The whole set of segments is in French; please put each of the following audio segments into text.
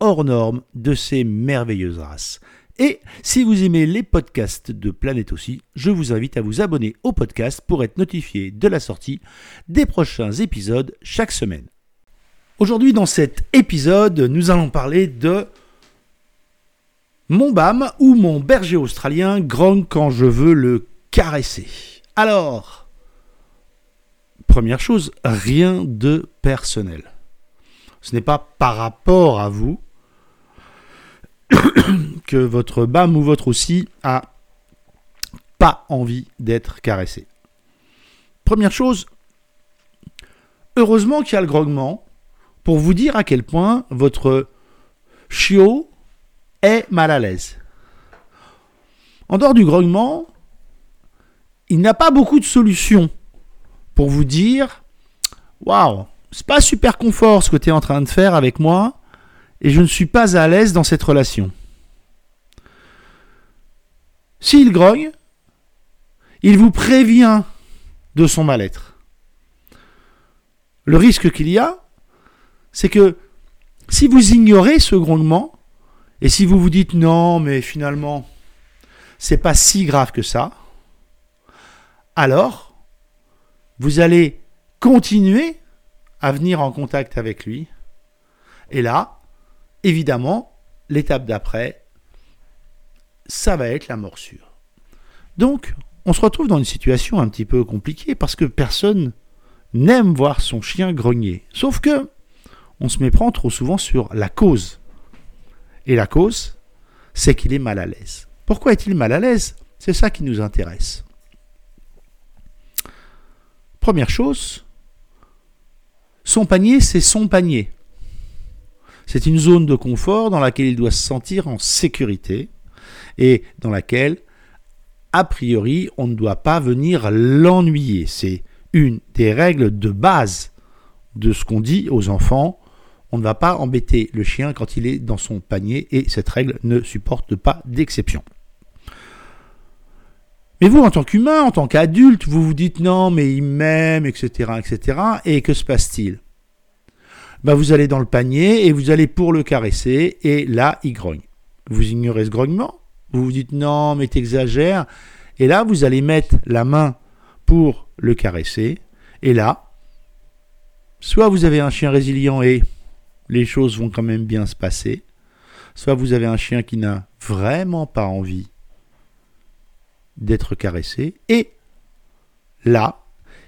hors norme de ces merveilleuses races. Et si vous aimez les podcasts de Planète aussi, je vous invite à vous abonner au podcast pour être notifié de la sortie des prochains épisodes chaque semaine. Aujourd'hui, dans cet épisode, nous allons parler de mon BAM ou mon berger australien grogne quand je veux le caresser. Alors, première chose, rien de personnel. Ce n'est pas par rapport à vous, que votre BAM ou votre aussi a pas envie d'être caressé. Première chose, heureusement qu'il y a le grognement pour vous dire à quel point votre chiot est mal à l'aise. En dehors du grognement, il n'a pas beaucoup de solutions pour vous dire Waouh, c'est pas super confort ce que tu es en train de faire avec moi, et je ne suis pas à l'aise dans cette relation. S'il grogne, il vous prévient de son mal-être. Le risque qu'il y a, c'est que si vous ignorez ce grognement, et si vous vous dites non, mais finalement, c'est pas si grave que ça, alors vous allez continuer à venir en contact avec lui. Et là, évidemment, l'étape d'après, ça va être la morsure. Donc, on se retrouve dans une situation un petit peu compliquée parce que personne n'aime voir son chien grogner. Sauf que on se méprend trop souvent sur la cause. Et la cause, c'est qu'il est mal à l'aise. Pourquoi est-il mal à l'aise? C'est ça qui nous intéresse. Première chose, son panier, c'est son panier. C'est une zone de confort dans laquelle il doit se sentir en sécurité et dans laquelle, a priori, on ne doit pas venir l'ennuyer. C'est une des règles de base de ce qu'on dit aux enfants. On ne va pas embêter le chien quand il est dans son panier et cette règle ne supporte pas d'exception. Mais vous, en tant qu'humain, en tant qu'adulte, vous vous dites non, mais il m'aime, etc., etc. Et que se passe-t-il? Bah, vous allez dans le panier et vous allez pour le caresser, et là, il grogne. Vous ignorez ce grognement, vous vous dites non, mais t'exagères, et là, vous allez mettre la main pour le caresser, et là, soit vous avez un chien résilient et les choses vont quand même bien se passer, soit vous avez un chien qui n'a vraiment pas envie d'être caressé, et là,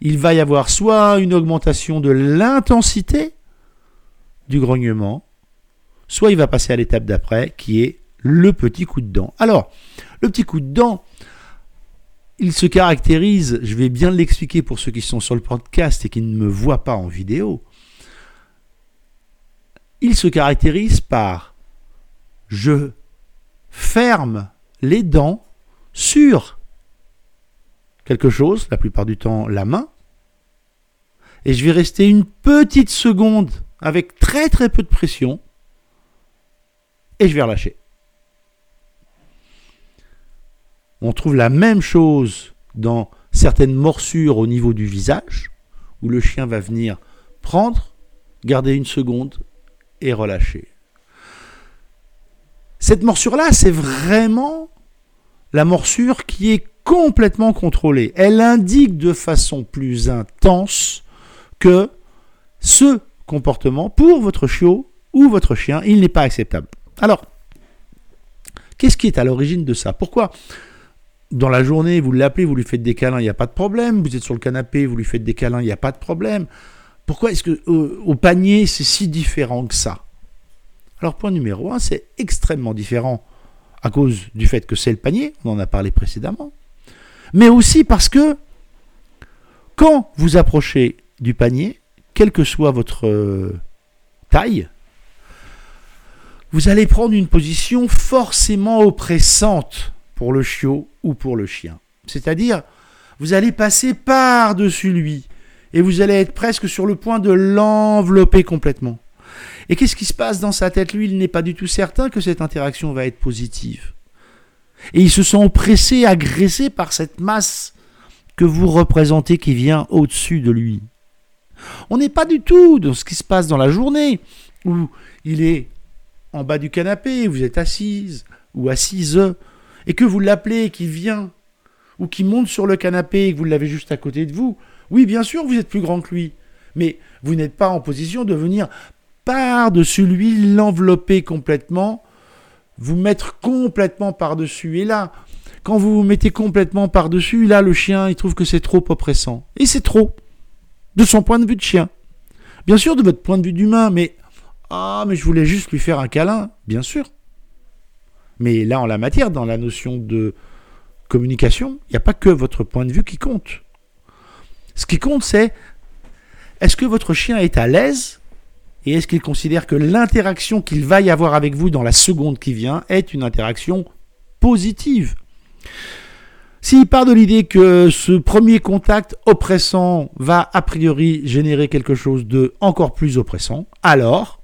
il va y avoir soit une augmentation de l'intensité du grognement, soit il va passer à l'étape d'après, qui est le petit coup de dent. Alors, le petit coup de dent, il se caractérise, je vais bien l'expliquer pour ceux qui sont sur le podcast et qui ne me voient pas en vidéo, il se caractérise par je ferme les dents sur quelque chose, la plupart du temps la main, et je vais rester une petite seconde avec très très peu de pression, et je vais relâcher. On trouve la même chose dans certaines morsures au niveau du visage, où le chien va venir prendre, garder une seconde et relâcher. Cette morsure-là, c'est vraiment la morsure qui est complètement contrôlée. Elle indique de façon plus intense que ce comportement pour votre chiot ou votre chien, il n'est pas acceptable. Alors, qu'est-ce qui est à l'origine de ça? Pourquoi? Dans la journée, vous l'appelez, vous lui faites des câlins, il n'y a pas de problème. Vous êtes sur le canapé, vous lui faites des câlins, il n'y a pas de problème. Pourquoi est-ce que au, panier, c'est si différent que ça? Alors, point numéro un, c'est extrêmement différent à cause du fait que c'est le panier, on en a parlé précédemment, mais aussi parce que quand vous approchez du panier, quelle que soit votre euh, taille, vous allez prendre une position forcément oppressante pour le chiot ou pour le chien. C'est-à-dire, vous allez passer par-dessus lui et vous allez être presque sur le point de l'envelopper complètement. Et qu'est-ce qui se passe dans sa tête? Lui, il n'est pas du tout certain que cette interaction va être positive. Et il se sent oppressé, agressé par cette masse que vous représentez qui vient au-dessus de lui. On n'est pas du tout dans ce qui se passe dans la journée, où il est en bas du canapé, vous êtes assise ou assise, et que vous l'appelez, qui vient, ou qui monte sur le canapé et que vous l'avez juste à côté de vous. Oui, bien sûr, vous êtes plus grand que lui, mais vous n'êtes pas en position de venir par-dessus lui, l'envelopper complètement, vous mettre complètement par-dessus. Et là, quand vous vous mettez complètement par-dessus, là, le chien, il trouve que c'est trop oppressant. Et c'est trop. De son point de vue de chien. Bien sûr, de votre point de vue d'humain, mais. Ah, mais je voulais juste lui faire un câlin, bien sûr. Mais là, en la matière, dans la notion de communication, il n'y a pas que votre point de vue qui compte. Ce qui compte, c'est est-ce que votre chien est à l'aise et est-ce qu'il considère que l'interaction qu'il va y avoir avec vous dans la seconde qui vient est une interaction positive? S'il part de l'idée que ce premier contact oppressant va a priori générer quelque chose de encore plus oppressant, alors,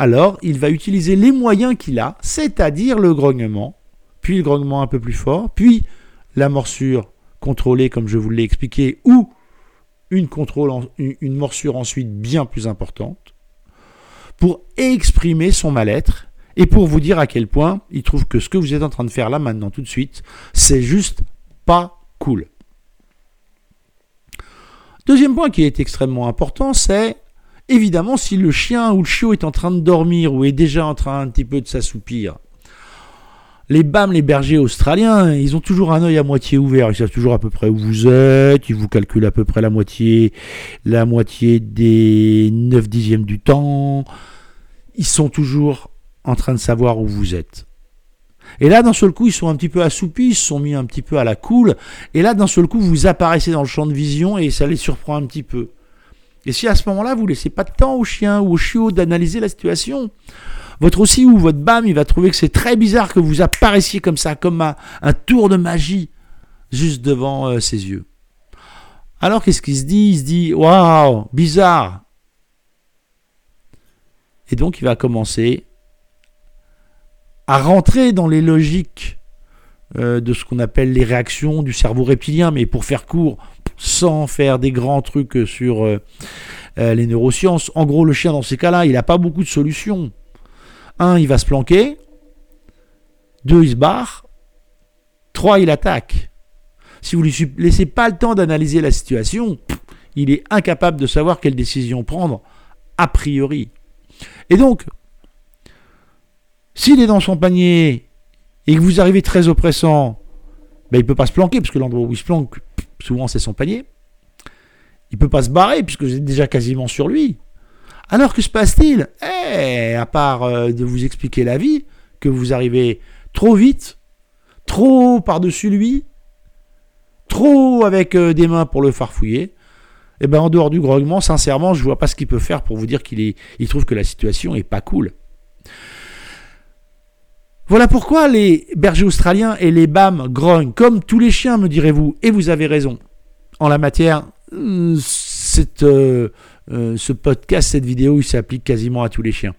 alors il va utiliser les moyens qu'il a, c'est-à-dire le grognement, puis le grognement un peu plus fort, puis la morsure contrôlée comme je vous l'ai expliqué, ou une, morsure ensuite bien plus importante, pour exprimer son mal-être et pour vous dire à quel point il trouve que ce que vous êtes en train de faire là maintenant tout de suite, c'est juste pas cool. Deuxième point qui est extrêmement important, c'est évidemment si le chien ou le chiot est en train de dormir ou est déjà en train un petit peu de s'assoupir, les BAM, les bergers australiens, ils ont toujours un œil à moitié ouvert. Ils savent toujours à peu près où vous êtes. Ils vous calculent à peu près la moitié, la moitié des 9 dixièmes du temps. Ils sont toujours en train de savoir où vous êtes. Et là, d'un seul coup, ils sont un petit peu assoupis, ils se sont mis un petit peu à la cool. Et là, d'un seul coup, vous apparaissez dans le champ de vision et ça les surprend un petit peu. Et si à ce moment-là, vous laissez pas de temps au chien ou au chiot d'analyser la situation, votre aussi ou votre BAM, il va trouver que c'est très bizarre que vous apparaissiez comme ça, comme un, tour de magie, juste devant euh, ses yeux. Alors qu'est-ce qu'il se dit? Il se dit Waouh, bizarre Et donc il va commencer à rentrer dans les logiques euh, de ce qu'on appelle les réactions du cerveau reptilien, mais pour faire court, sans faire des grands trucs sur euh, les neurosciences. En gros, le chien, dans ces cas-là, il n'a pas beaucoup de solutions. Un, il va se planquer. Deux, il se barre. Trois, il attaque. Si vous ne lui laissez pas le temps d'analyser la situation, il est incapable de savoir quelle décision prendre a priori. Et donc, s'il est dans son panier et que vous arrivez très oppressant, ben il ne peut pas se planquer, parce que l'endroit où il se planque, souvent c'est son panier. Il peut pas se barrer, puisque vous êtes déjà quasiment sur lui. Alors que se passe-t-il? Eh, à part euh, de vous expliquer la vie, que vous arrivez trop vite, trop par-dessus lui, trop avec euh, des mains pour le farfouiller, eh ben en dehors du grognement, sincèrement, je vois pas ce qu'il peut faire pour vous dire qu'il il trouve que la situation est pas cool. Voilà pourquoi les bergers australiens et les BAM grognent comme tous les chiens, me direz-vous, et vous avez raison. En la matière, euh, c'est euh, ce podcast, cette vidéo, il s'applique quasiment à tous les chiens.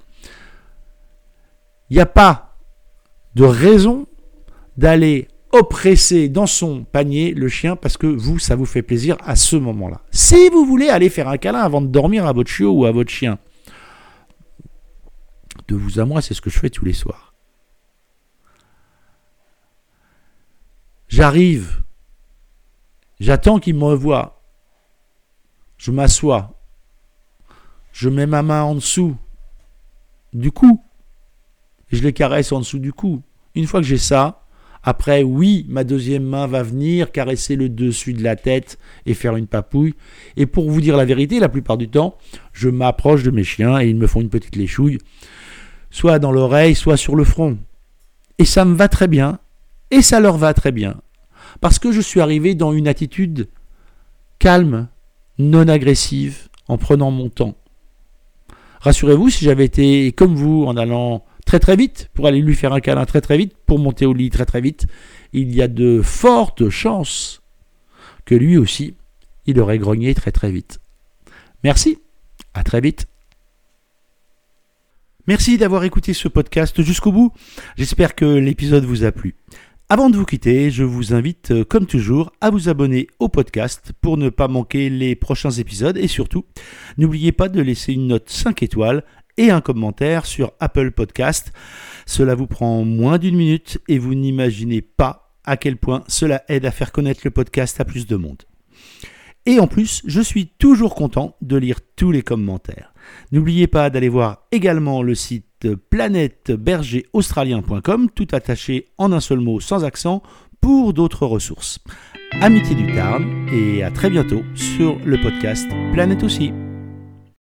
Il n'y a pas de raison d'aller oppresser dans son panier le chien parce que vous, ça vous fait plaisir à ce moment-là. Si vous voulez aller faire un câlin avant de dormir à votre chiot ou à votre chien, de vous à moi, c'est ce que je fais tous les soirs. J'arrive, j'attends qu'il me revoie, je m'assois, je mets ma main en dessous du cou. Je les caresse en dessous du cou. Une fois que j'ai ça, après, oui, ma deuxième main va venir caresser le dessus de la tête et faire une papouille. Et pour vous dire la vérité, la plupart du temps, je m'approche de mes chiens et ils me font une petite léchouille, soit dans l'oreille, soit sur le front. Et ça me va très bien, et ça leur va très bien. Parce que je suis arrivé dans une attitude calme, non agressive, en prenant mon temps. Rassurez-vous, si j'avais été comme vous en allant très très vite pour aller lui faire un câlin très très vite, pour monter au lit très très vite, il y a de fortes chances que lui aussi, il aurait grogné très très vite. Merci, à très vite. Merci d'avoir écouté ce podcast jusqu'au bout. J'espère que l'épisode vous a plu. Avant de vous quitter, je vous invite, euh, comme toujours, à vous abonner au podcast pour ne pas manquer les prochains épisodes et surtout, n'oubliez pas de laisser une note 5 étoiles et un commentaire sur Apple Podcast. Cela vous prend moins d'une minute et vous n'imaginez pas à quel point cela aide à faire connaître le podcast à plus de monde. Et en plus, je suis toujours content de lire tous les commentaires. N'oubliez pas d'aller voir également le site planètebergeraustralien.com, tout attaché en un seul mot sans accent, pour d'autres ressources. Amitié du Tarn et à très bientôt sur le podcast Planète aussi.